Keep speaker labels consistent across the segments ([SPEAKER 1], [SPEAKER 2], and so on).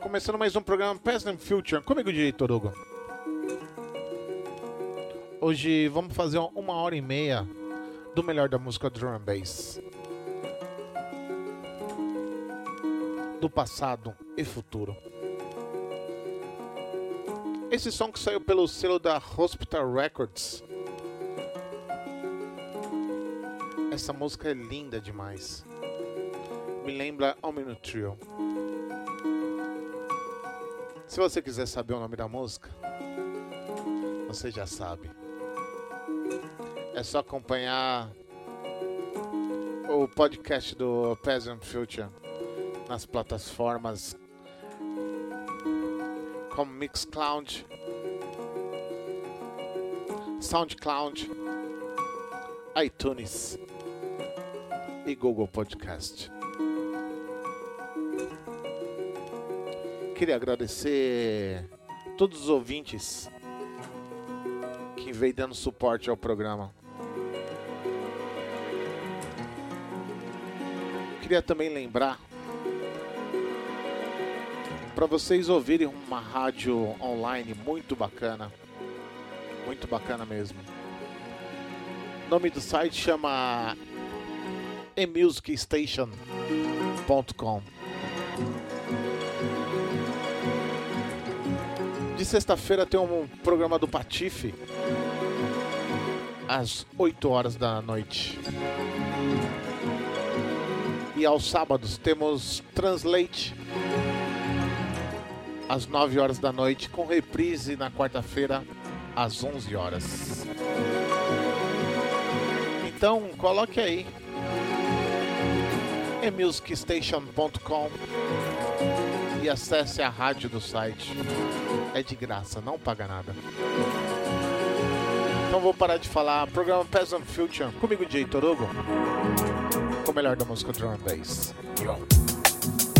[SPEAKER 1] Começando mais um programa Past and Future, comigo, diretor Hugo. Hoje vamos fazer uma hora e meia do melhor da música drum and bass. Do passado e futuro. Esse som que saiu pelo selo da Hospital Records. Essa música é linda demais. Me lembra Omino Trio. Se você quiser saber o nome da música, você já sabe. É só acompanhar o podcast do Peasant Future nas plataformas como Mixcloud, SoundCloud, iTunes e Google Podcast. queria agradecer todos os ouvintes que vem dando suporte ao programa. Queria também lembrar para vocês ouvirem uma rádio online muito bacana, muito bacana mesmo. O nome do site chama emusicstation.com. De sexta-feira tem um programa do Patife às 8 horas da noite. E aos sábados temos Translate às 9 horas da noite, com reprise na quarta-feira às 11 horas. Então, coloque aí emusicstation.com e acesse a rádio do site. É de graça, não paga nada. Então vou parar de falar. Programa Peasant Future, comigo, DJ Torugo, com o melhor da música drum and bass. Yo.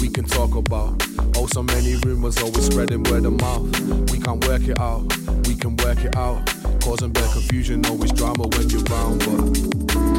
[SPEAKER 2] we can talk about.
[SPEAKER 3] Oh, so many rumors always spreading word of mouth. We can't work it out, we can work it out. Causing bad confusion, always drama when you're round, but.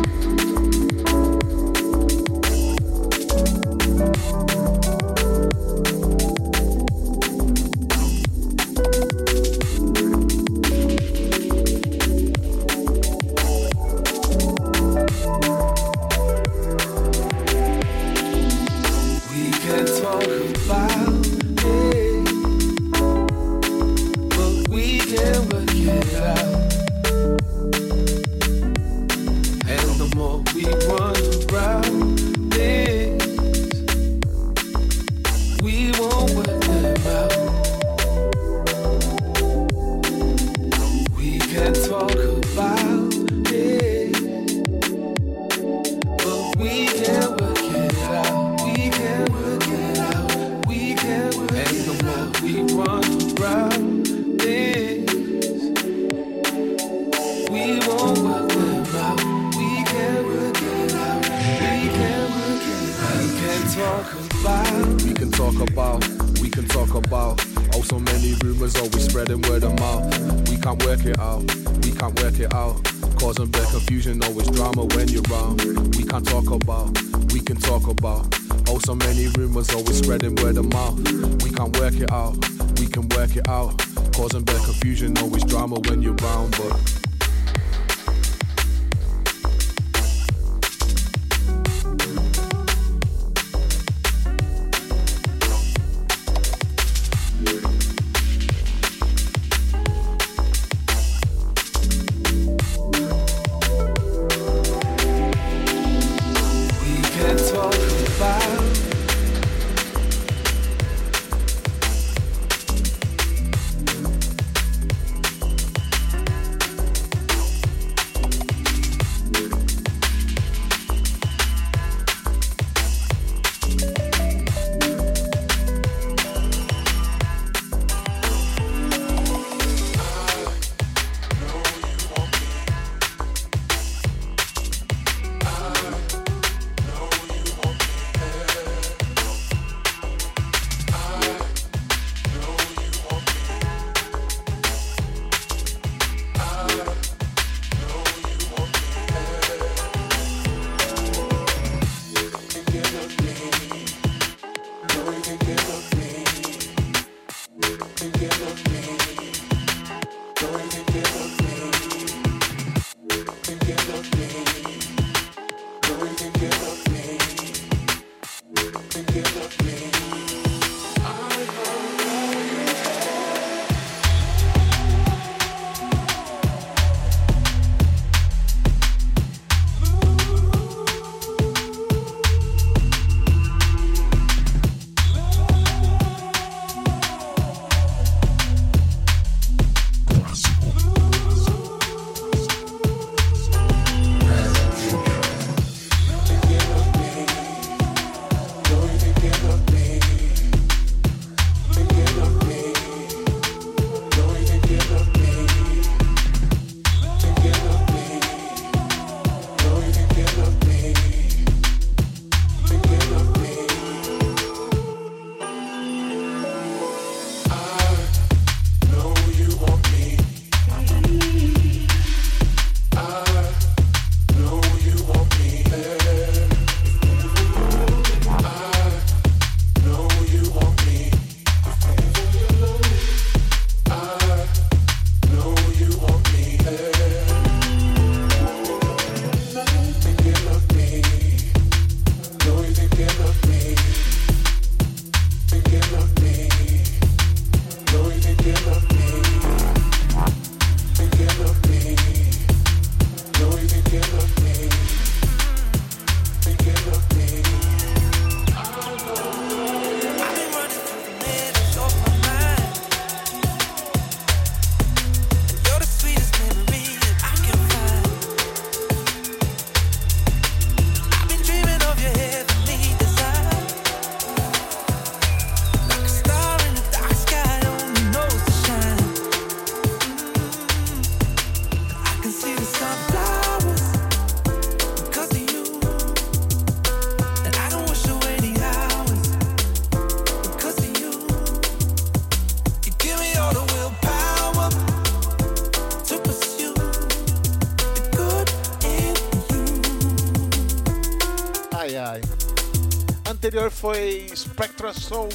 [SPEAKER 4] Anterior foi Spectra Soul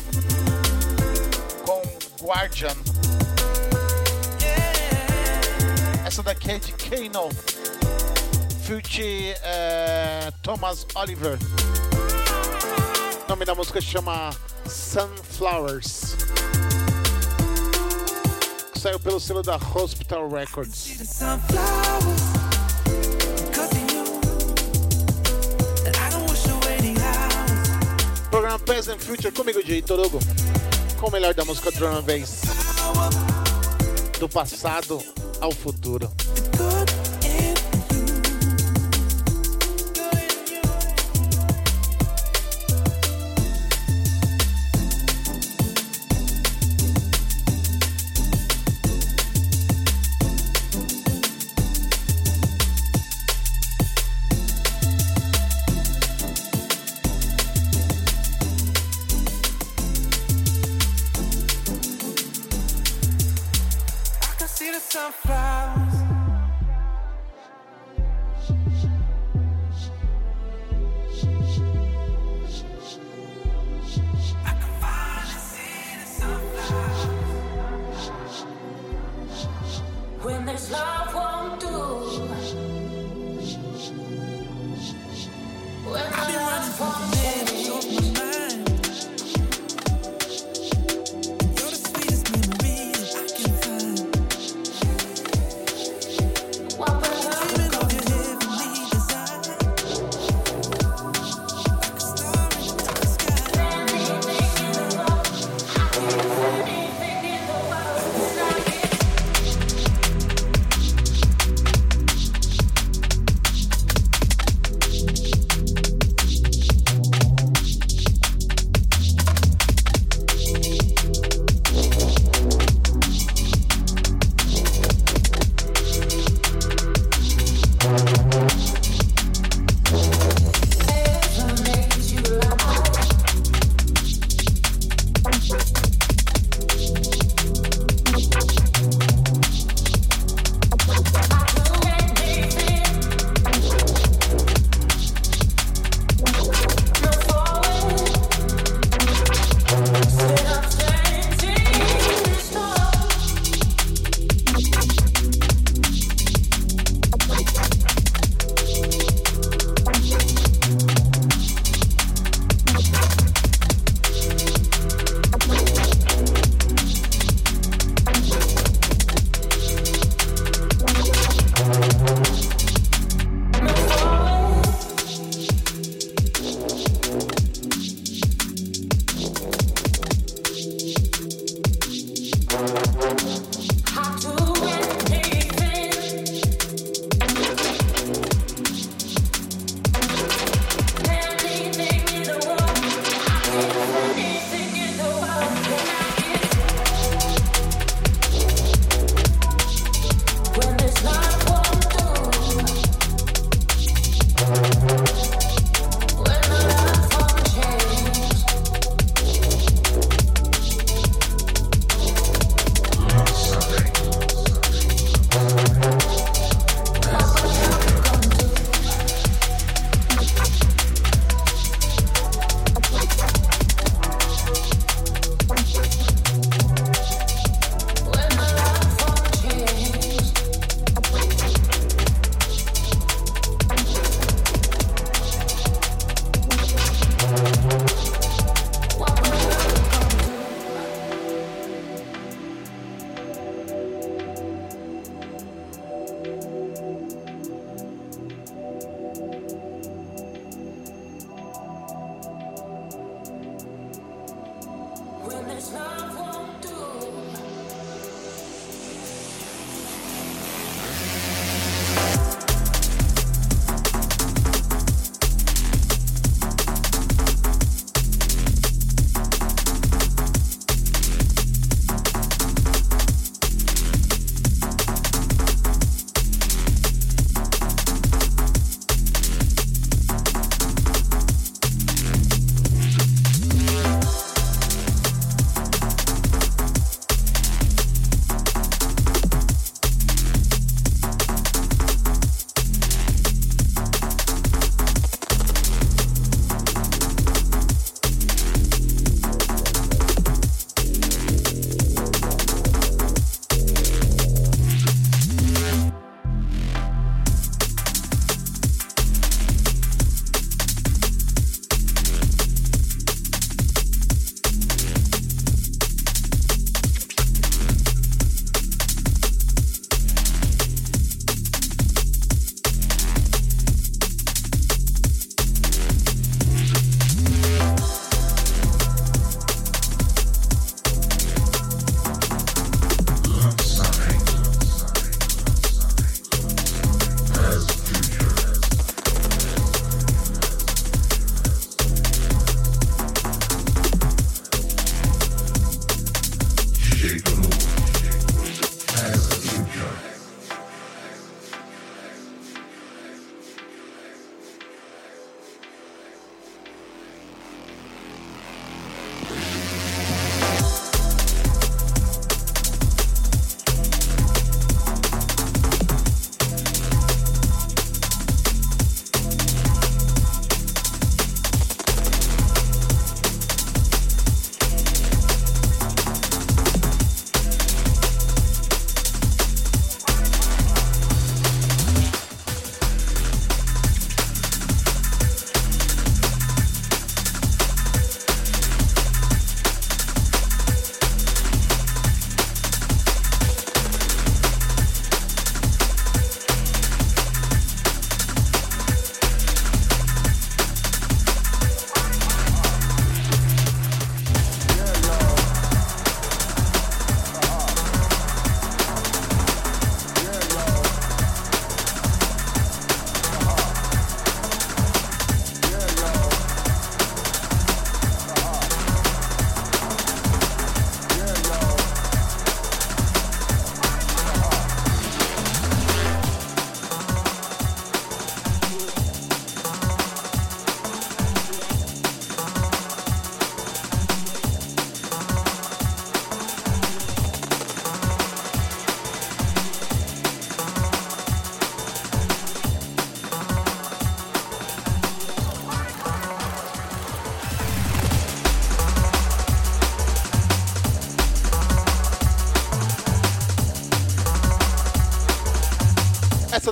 [SPEAKER 4] com Guardian. Essa daqui é de Kano, feat é, Thomas Oliver. O nome da música chama Sunflowers. Saiu pelo selo da Hospital Records. Programa Present Future comigo, Jay Torugo. Com o melhor da música drum and bass. Do passado ao futuro.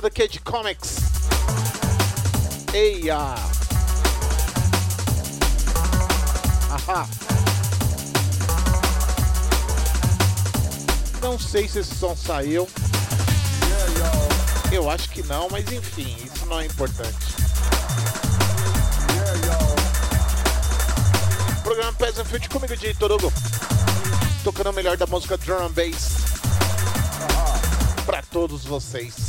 [SPEAKER 1] É de comics. Eia! Ahá! Não sei se esse som saiu. Eu acho que não, mas enfim, isso não é importante. Programa Peasant Field comigo, diretor Hugo. Tocando o melhor da música drum and bass. Pra todos vocês.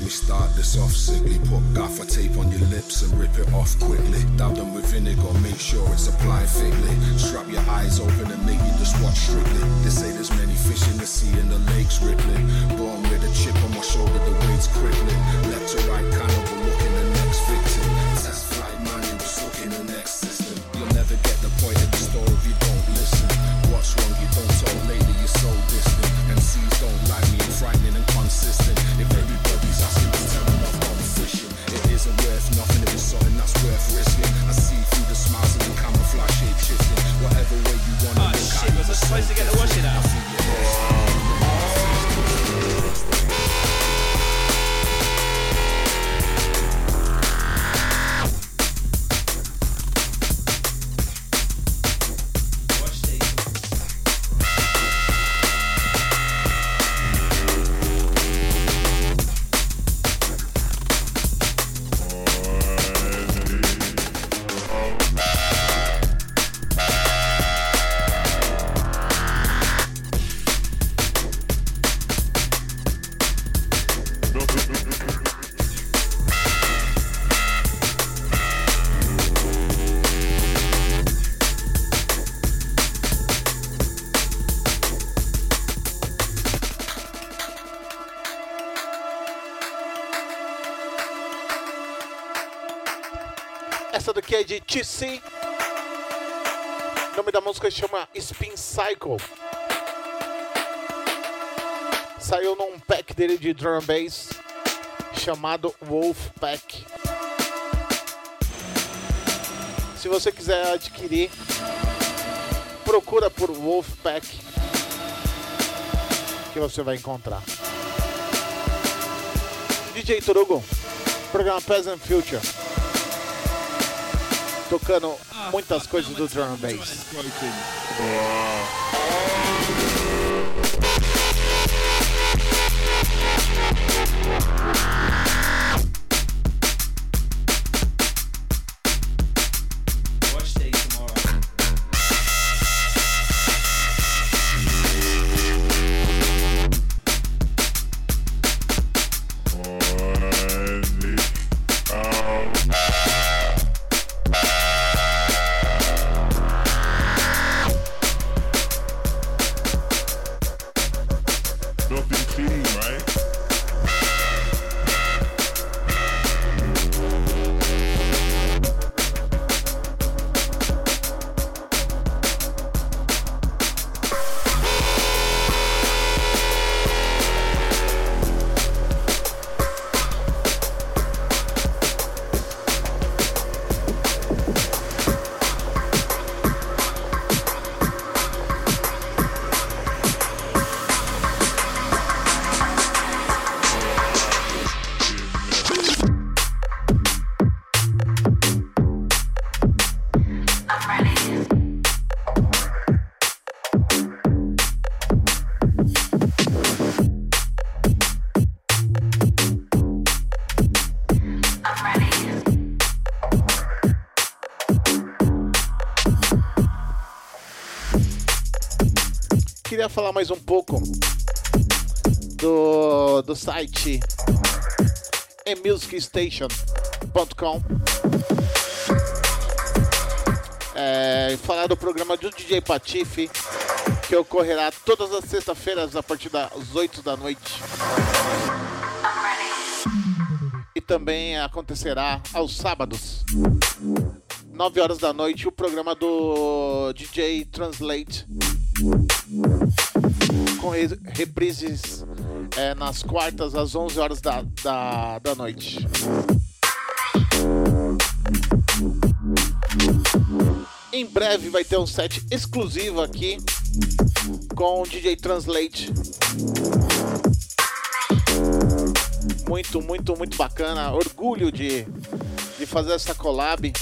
[SPEAKER 5] Let me start this off sickly. Put gaffer tape on your lips and rip it off quickly. Dab them with vinegar, make sure it's applied thickly. Strap your eyes open and make you just watch strictly. They say there's many fish in the sea and the lake's rippling. Born with a chip on my shoulder, the weight's crippling. Left to right, kind of
[SPEAKER 1] chama Spin Cycle. Saiu num pack dele de drum bass chamado Wolf Pack. Se você quiser adquirir, procura por Wolf Pack que você vai encontrar. DJ Turugo, programa Present Future. Tocando muitas coisas do drum and bass.
[SPEAKER 3] É.
[SPEAKER 1] queria falar mais um pouco do, do site emusicstation.com. É, falar do programa do DJ Patife, que ocorrerá todas as sextas-feiras a partir das 8 da noite. E também acontecerá aos sábados, 9 horas da noite, o programa do DJ Translate. Com re- reprises é, nas quartas às 11 horas da, da, da noite. Em breve vai ter um set exclusivo aqui com o DJ Translate. Muito, muito, muito bacana. Orgulho de, de fazer essa collab,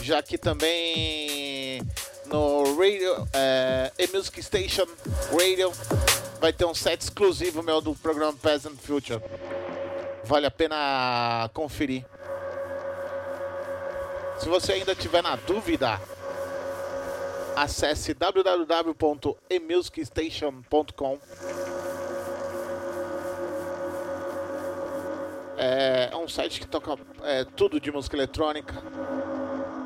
[SPEAKER 1] já que também no Radio, é, E-Music Station Radio vai ter um set exclusivo meu do programa Present Future. Vale a pena conferir. Se você ainda tiver na dúvida, acesse www.emusicstation.com. É, é um site que toca é, tudo de música eletrônica,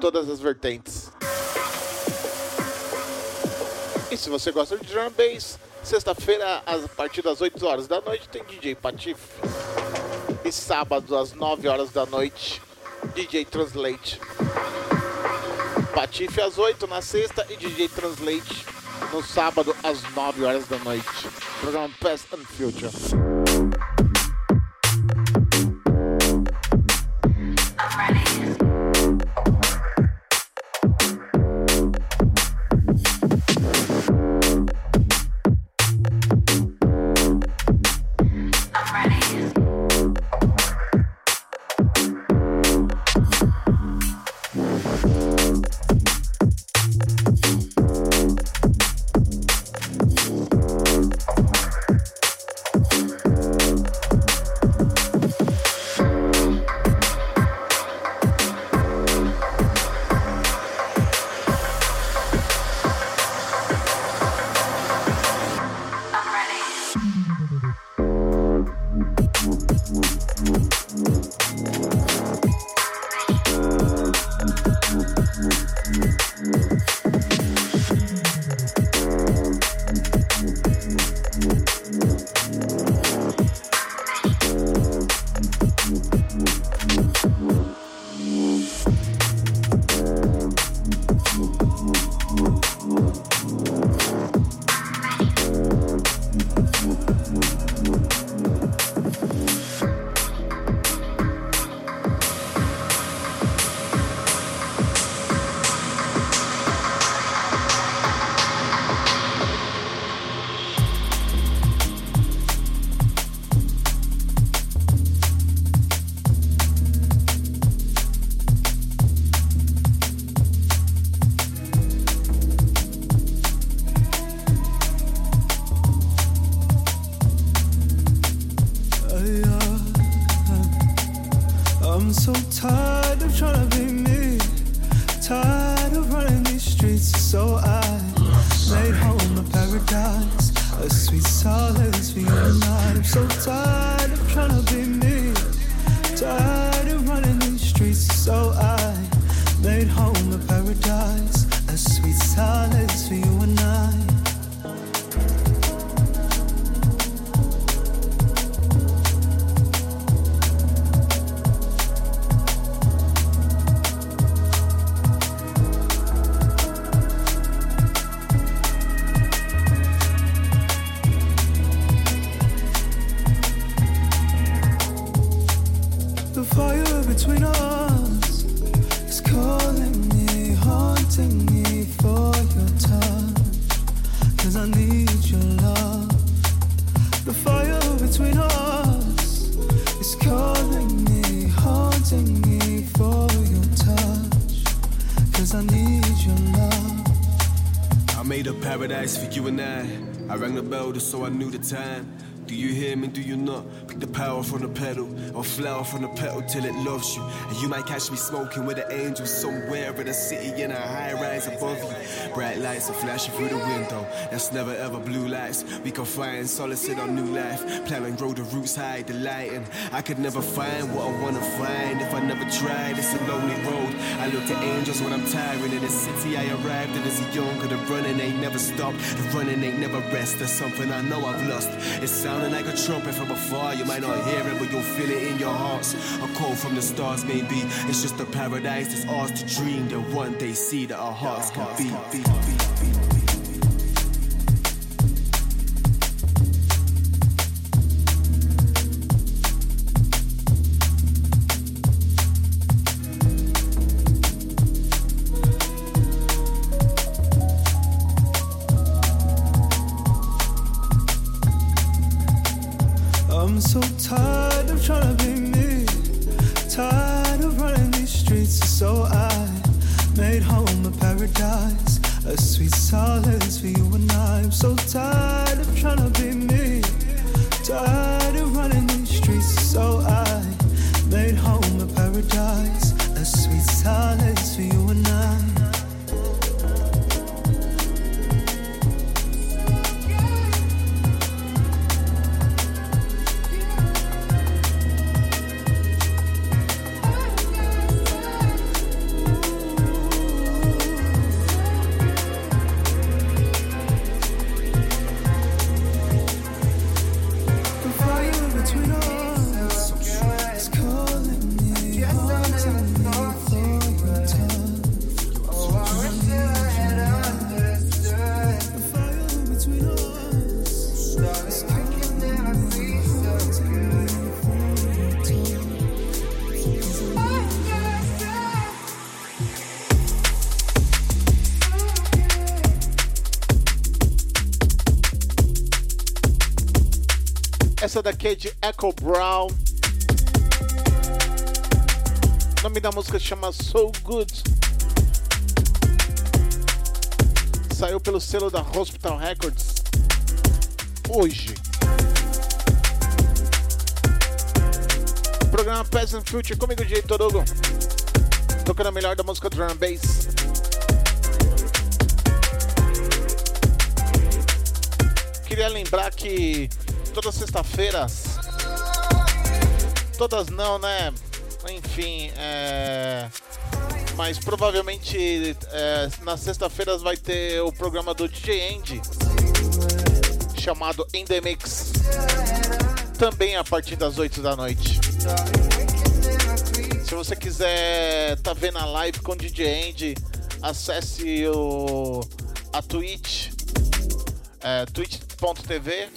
[SPEAKER 1] todas as vertentes. E se você gosta de drum bass, sexta-feira, a partir das 8 horas da noite, tem DJ Patife. E sábado, às 9 horas da noite, DJ Translate. Patife às 8 na sexta e DJ Translate no sábado às 9 horas da noite. Programa Past and Future.
[SPEAKER 2] So I
[SPEAKER 5] knew the time.
[SPEAKER 3] Do you hear me? Do you not? Pick the power from the pedal, or flower from the petal till it loves you. And you might catch me smoking with the angels somewhere in a city in a high rise above you. Bright lights are flashing through the window. That's never ever blue lights. We can find solace in our new life. Plan and grow the roots high, delighting. I could never find what I wanna find if I never tried. It's a lonely road. I look to angels when I'm tiring in the city I arrived in as a young. The running ain't never stopped. The running ain't never rest. That's something I know I've lost. It's sounding like a trumpet from afar. You might not hear it, but you'll feel it in your hearts. A call from the stars, maybe. It's just a paradise that's ours to dream. That one day see that our hearts can beat. Beat,
[SPEAKER 1] Essa daqui é de Echo Brown. O nome da música chama So Good. Saiu pelo selo da Hospital Records hoje. Programa Present Future comigo, DJ Torugo. Tocando a melhor da música drum and bass. Queria lembrar que todas sexta-feiras. Todas não, né? Enfim, é. Mas provavelmente é, nas sexta-feiras vai ter o programa do DJ Andy chamado In The Mix. Também a partir das 8 da noite. Se você quiser tá vendo a live com o DJ Andy, acesse o, a Twitch, é, twitch.tv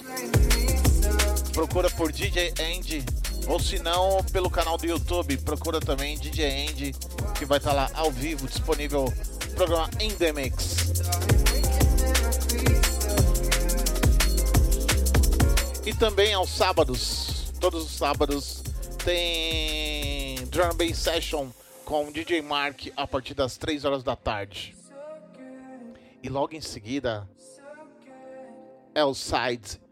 [SPEAKER 1] procura por DJ Andy ou se não pelo canal do YouTube, procura também DJ Andy que vai estar lá ao vivo disponível o programa In. E também aos sábados, todos os sábados tem Drum Bass Session com DJ Mark a partir das 3 horas da tarde. E logo em seguida é o Side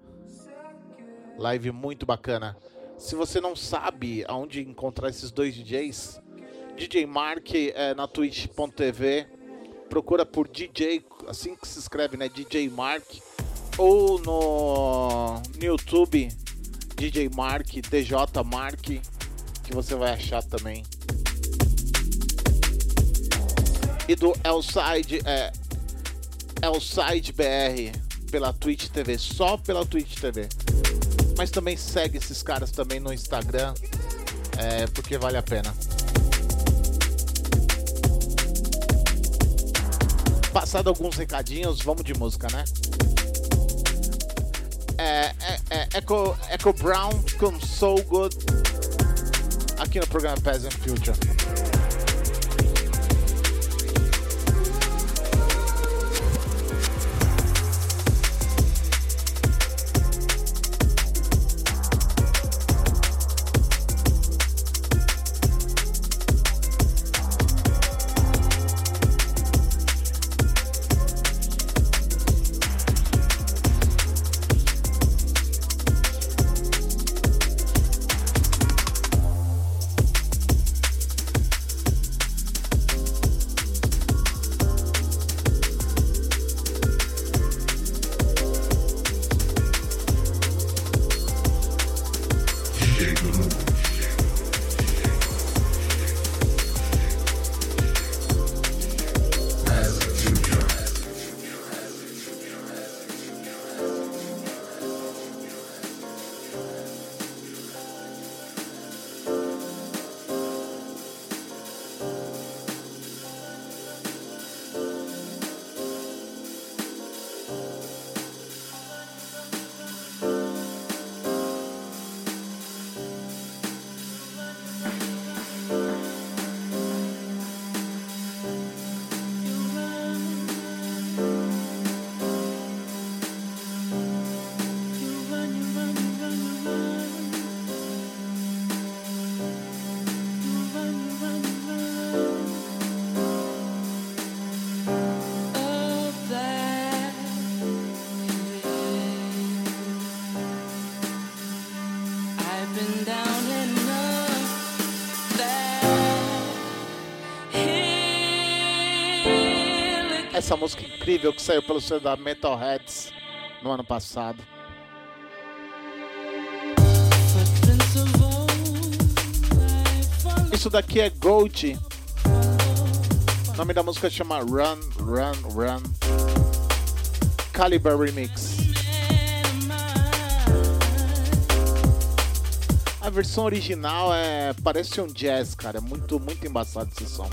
[SPEAKER 1] Live muito bacana. Se você não sabe aonde encontrar esses dois DJs, DJ Mark é na twitch.tv. Procura por DJ, assim que se escreve, né? DJ Mark. Ou no, no YouTube, DJ Mark, DJ Mark, que você vai achar também. E do Elside, é Elside BR pela Twitch TV, só pela Twitch TV. Mas também segue esses caras também no Instagram, é, porque vale a pena. Passado alguns recadinhos, vamos de música, né? É, é, é Echo, Echo Brown com So Good aqui no programa Peasant Future.
[SPEAKER 6] Essa música incrível que saiu pelo selo da Metalheads no ano passado. Isso daqui é Gold. O nome da música chama Run, Run, Run. Caliber Remix. A versão original é parece um jazz, cara. É muito, muito embaçado esse som.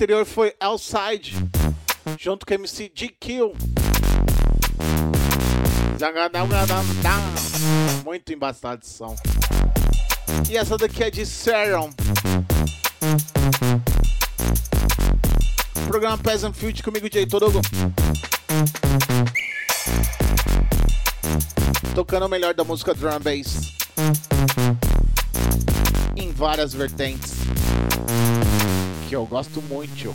[SPEAKER 1] anterior foi Outside, junto com MC DQ. Muito embaçado de som. E essa daqui é de Serum. Programa Peasant Field comigo, Jay Todogo. Tocando o melhor da música drum and bass. Em várias vertentes que eu gosto muito.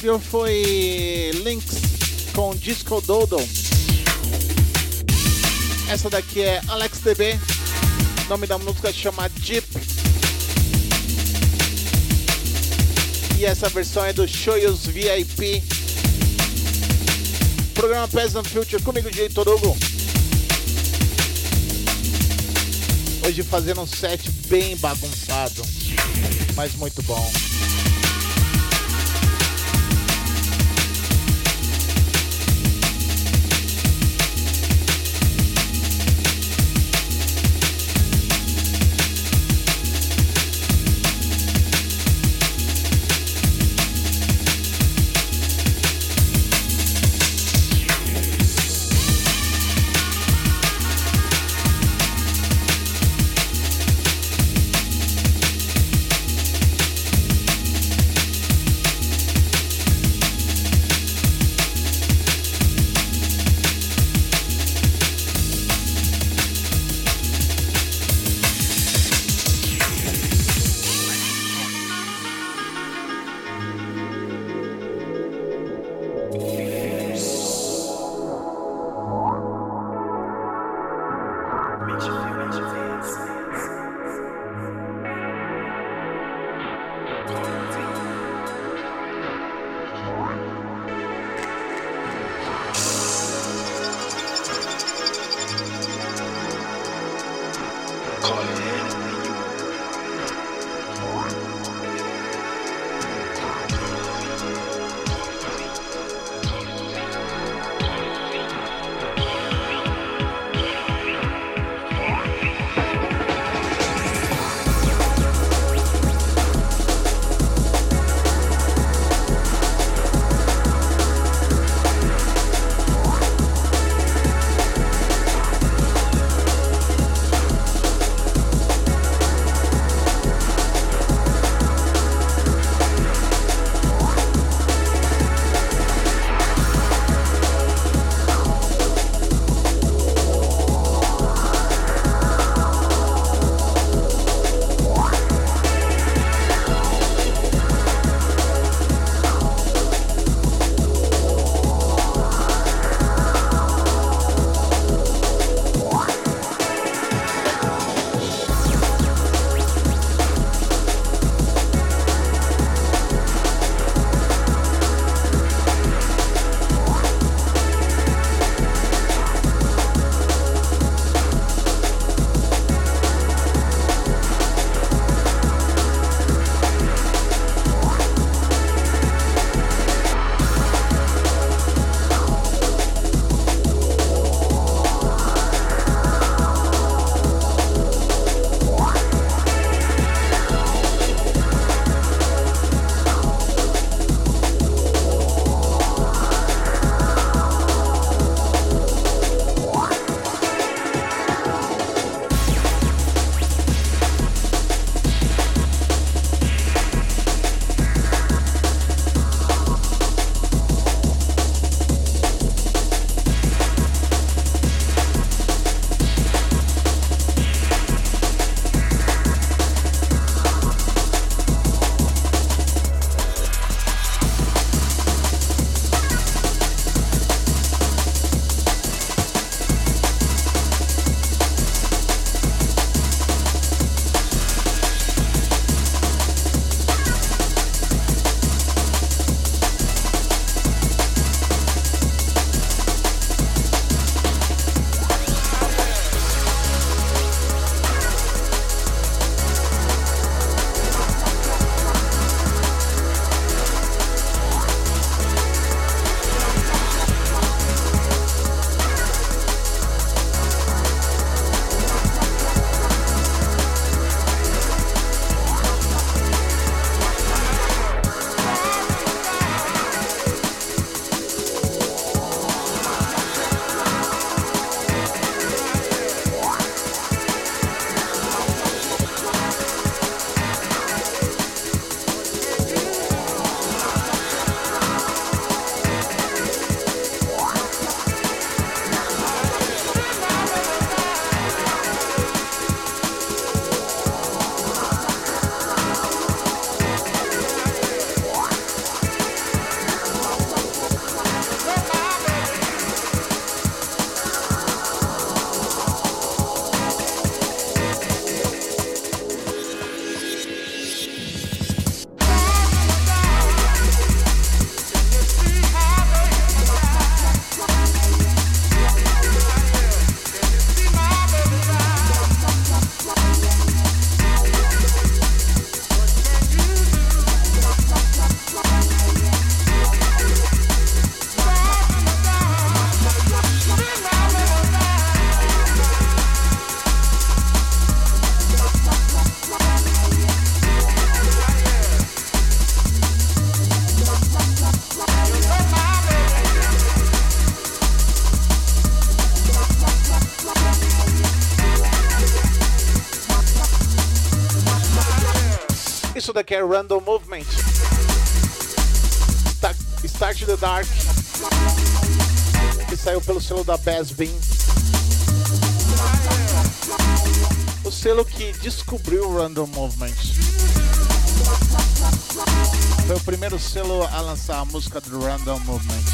[SPEAKER 1] Anterior foi Lynx com Disco Dodo. Essa daqui é Alex DB. O nome da música chama Deep. E essa versão é do Shoyos VIP. Programa Peasant Future comigo, DJ Torugo. Hoje fazendo um set bem bagunçado, mas muito bom. Isso daqui é Random Movement. Sta- Start the Dark. Que saiu pelo selo da Bass Bean. O selo que descobriu o Random Movement. Foi o primeiro selo a lançar a música do Random Movement.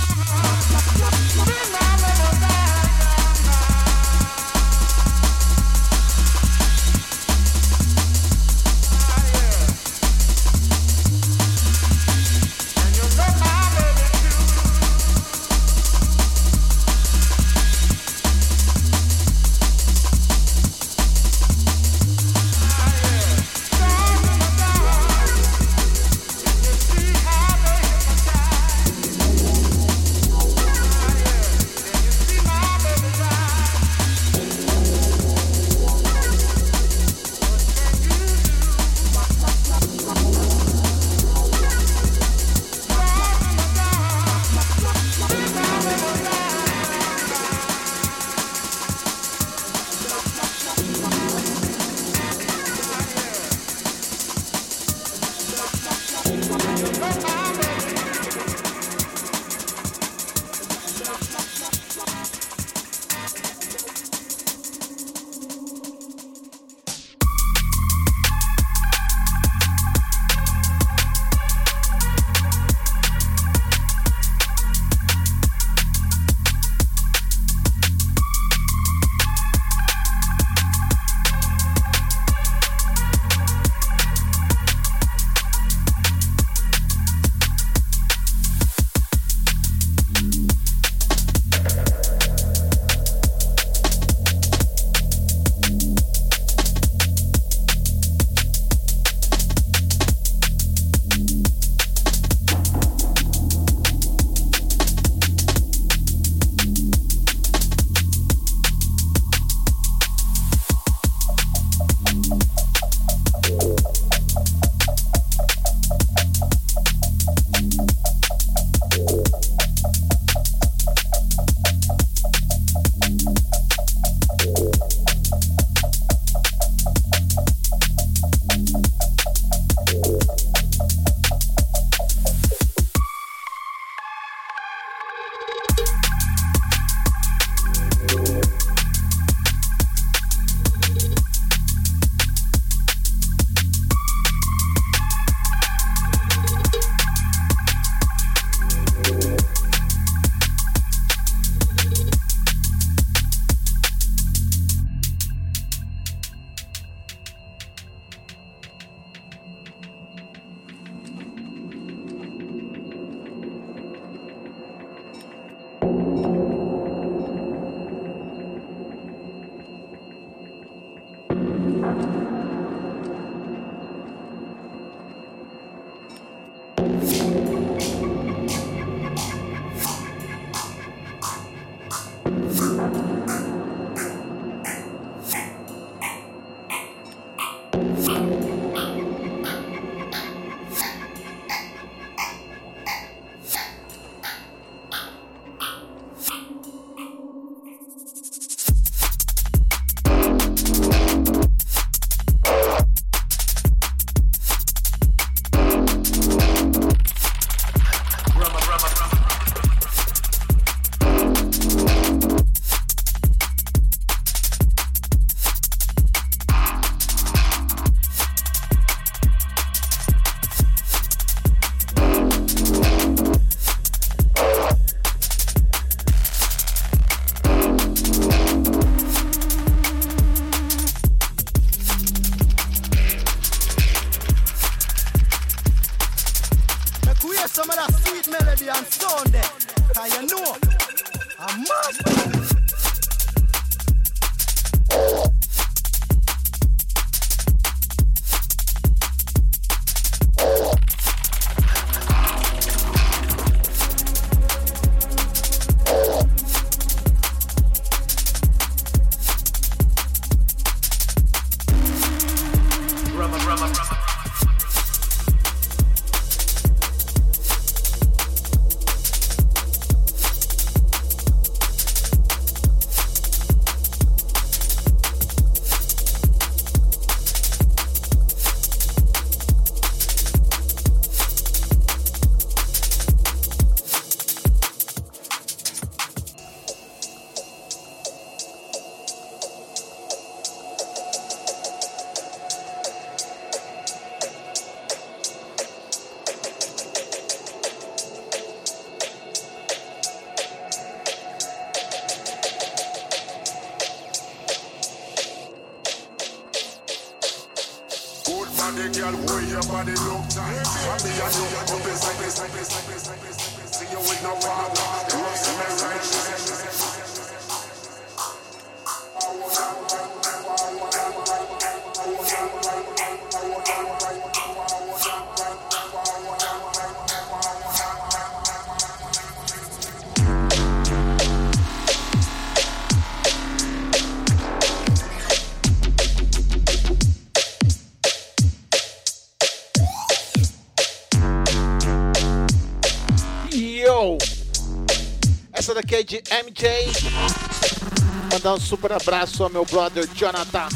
[SPEAKER 1] De MJ. Mandar um super abraço ao meu brother Jonathan.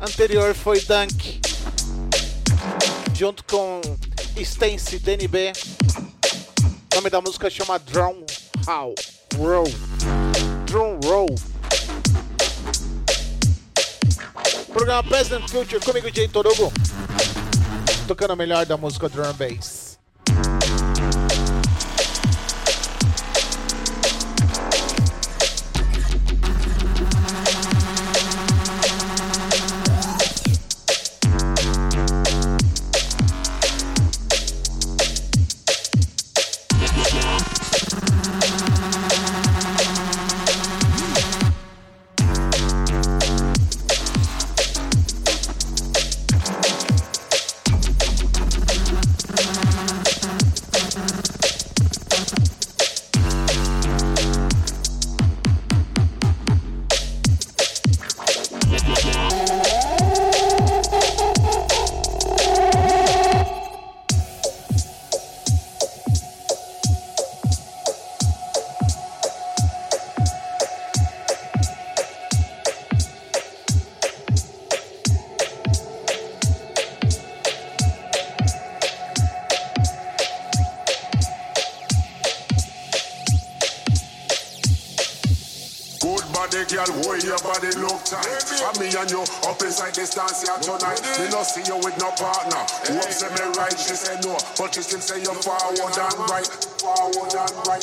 [SPEAKER 1] Anterior foi Dunk. Junto com Stance DNB. O nome da música chama Drum How. Roll. Drum Roll. Programa President Future comigo, Jay Torugo. Tocando o melhor da música Drum Bass.
[SPEAKER 7] Inside this dance here tonight. Me no see you with no partner. Who up me right, she say no, but she still say you're forward and right, forward and right,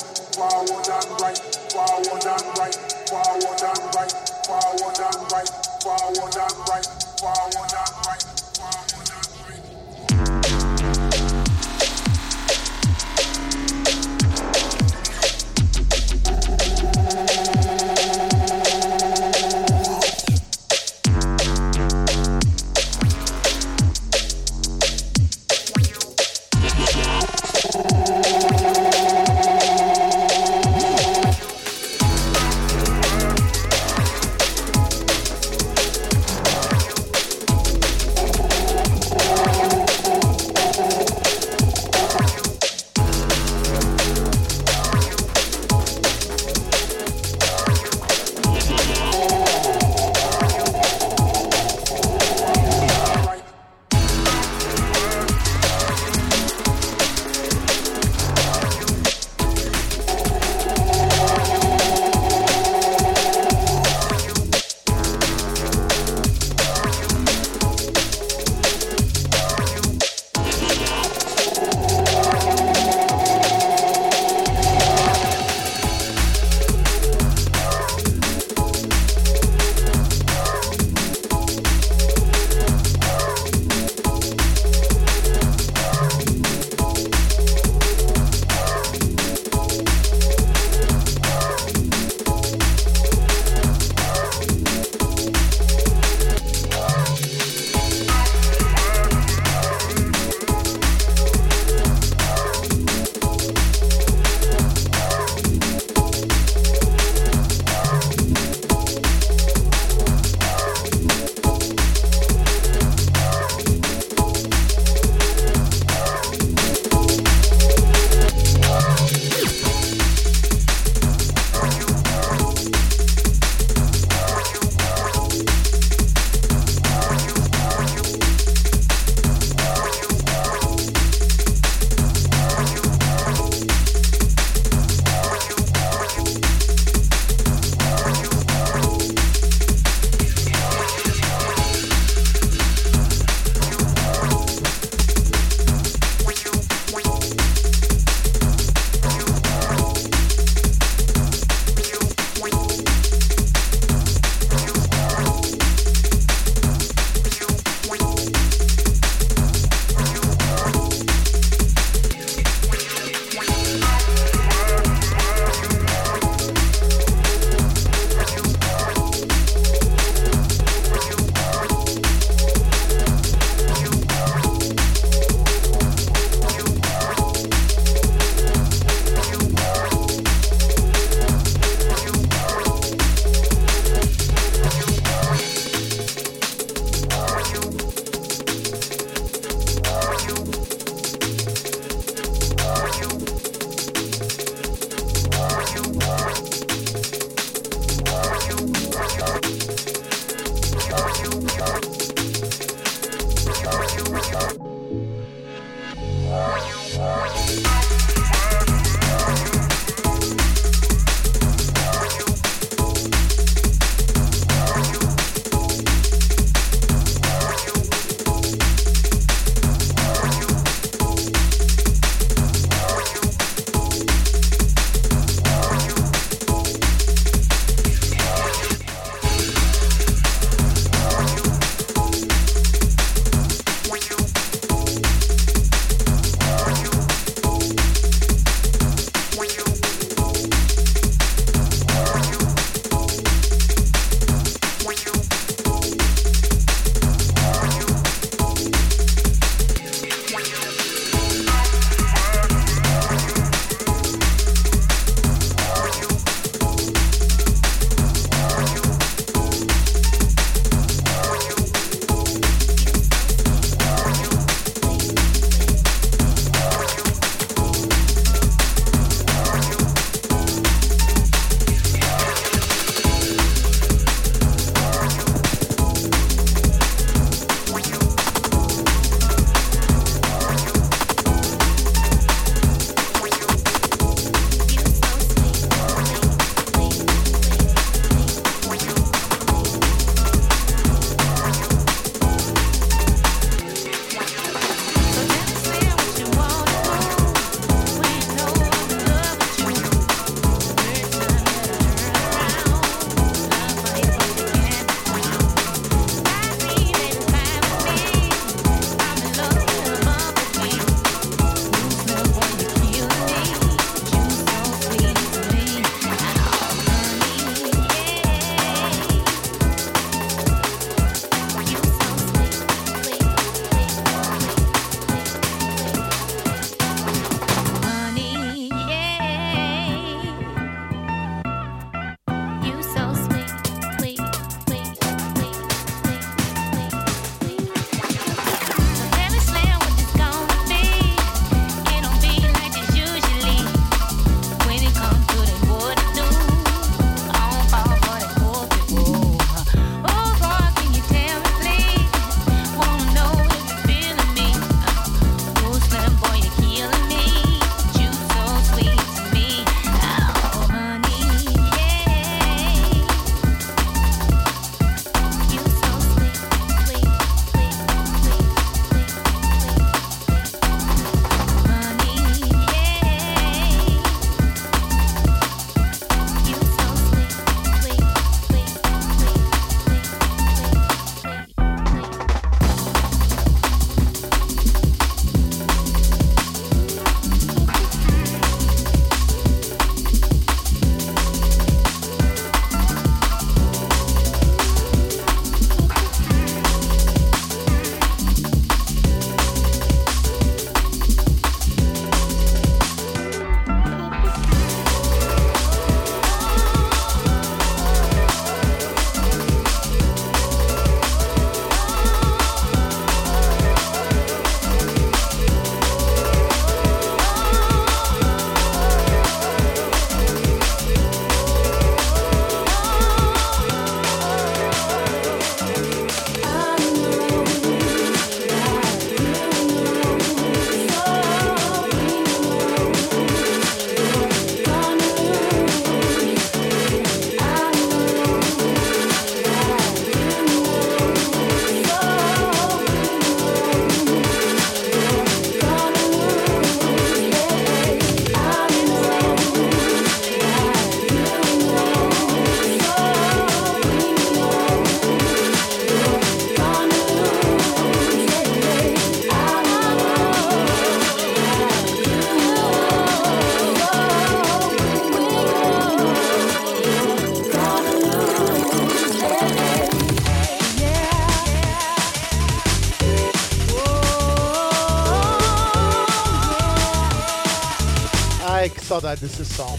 [SPEAKER 8] saudade desse som.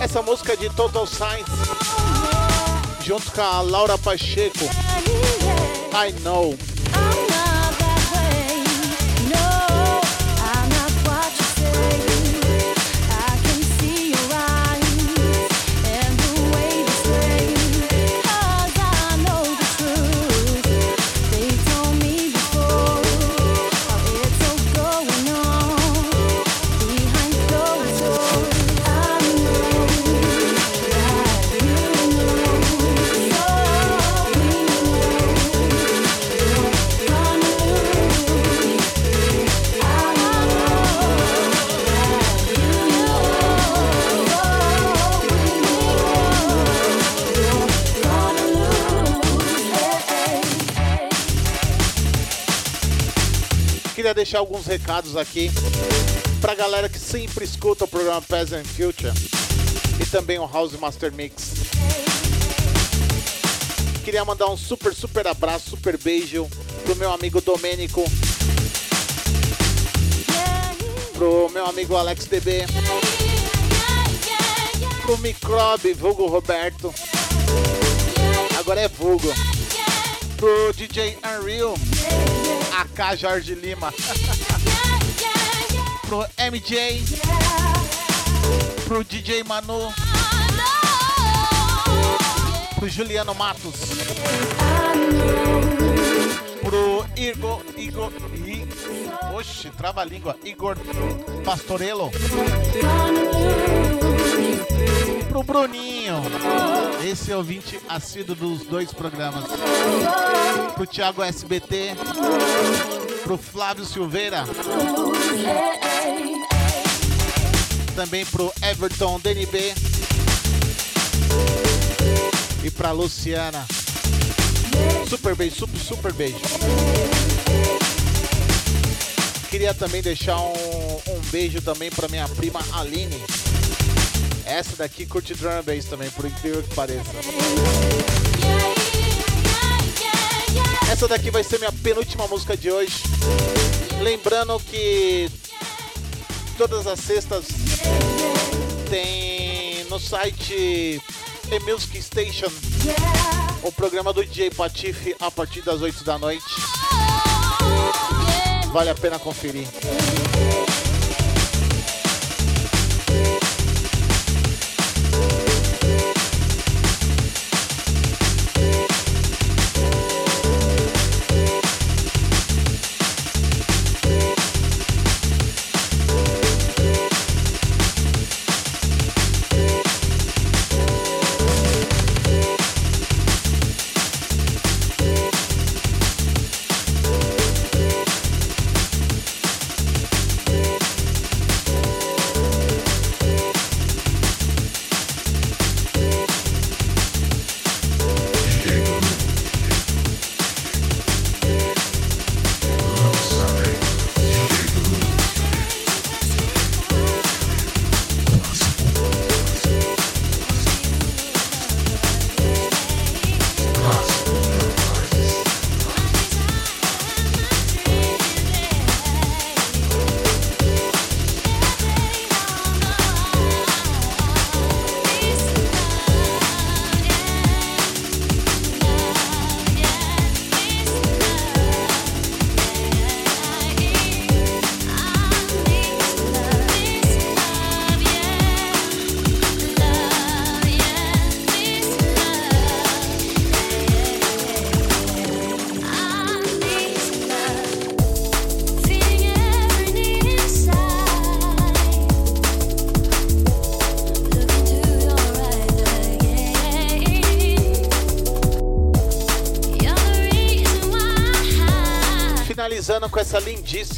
[SPEAKER 8] Essa música é de Total Science, junto com a Laura Pacheco. I know. Deixar alguns recados aqui pra galera que sempre escuta o programa Peasant Future e também o House Master Mix. Queria mandar um super, super abraço, super beijo pro meu amigo Domênico, pro meu amigo Alex DB, pro Microbe, vulgo Roberto, agora é vulgo, pro DJ Unreal, AK Jorge Lima, pro MJ, pro DJ Manu, pro Juliano Matos, pro Igor, Igor, I, oxe, trava a língua, Igor Pastorello, pro Bruninho, esse é o ouvinte assíduo dos dois programas, pro Thiago SBT, pro Flávio Silveira, também pro Everton DNB e pra Luciana. Super beijo, super, super beijo. Queria também deixar um, um beijo também pra minha prima Aline. Essa daqui curte drum and bass também, por incrível que pareça. Essa daqui vai ser minha penúltima música de hoje. Lembrando que todas as sextas tem no site The Music Station o programa do DJ Patife a partir das 8 da noite. Vale a pena conferir.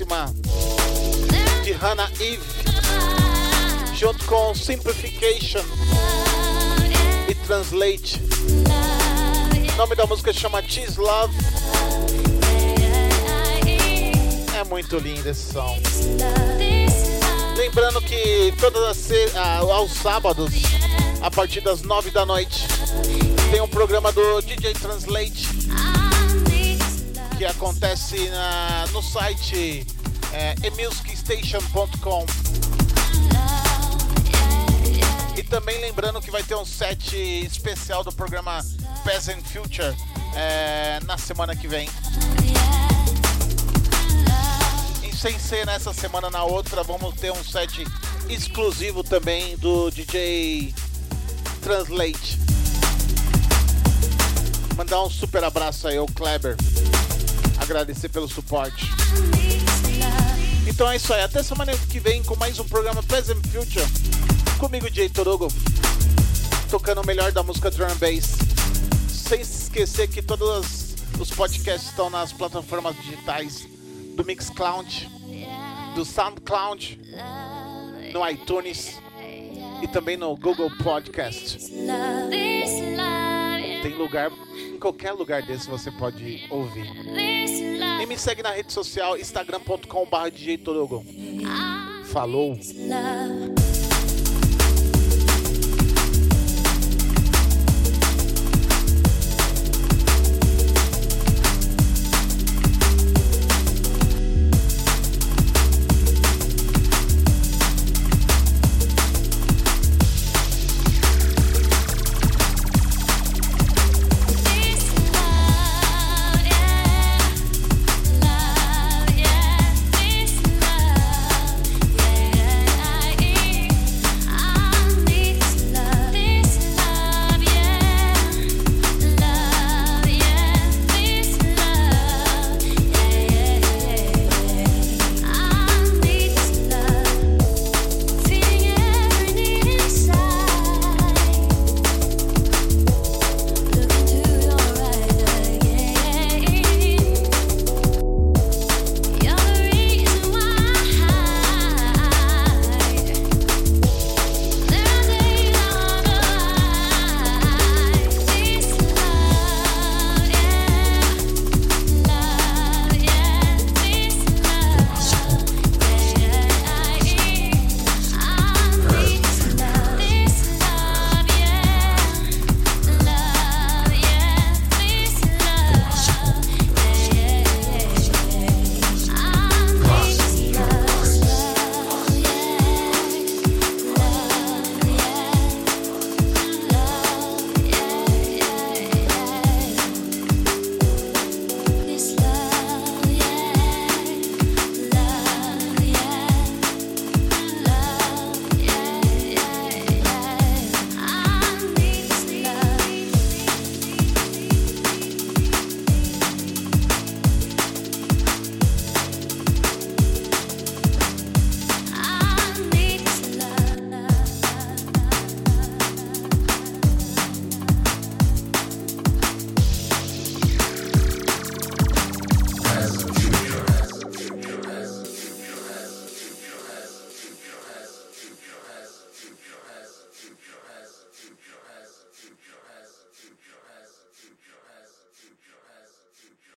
[SPEAKER 8] Lindíssima de Hannah Eve, junto com Simplification e Translate. O nome da música chama Cheese Love. É muito lindo esse som. Lembrando que todas as ah, aos sábados, a partir das 9 da noite, tem um programa do DJ Translate
[SPEAKER 1] que acontece na- no site é, emusicstation.com. E também lembrando que vai ter um set especial do programa Peasant Future é, na semana que vem. E sem ser nessa semana, na outra, vamos ter um set exclusivo também do DJ Translate. Mandar um super abraço aí ao Kleber. Agradecer pelo suporte. Então é isso aí. Até semana que vem com mais um programa Present Future. Comigo, Jay Torugo. Tocando o melhor da música drum bass. Sem se esquecer que todos os podcasts estão nas plataformas digitais do Mixcloud, do Soundcloud, no iTunes e também no Google Podcast. Tem lugar, em qualquer lugar desse você pode ouvir. E me segue na rede social instagram.com.br DJ Torugo. Falou!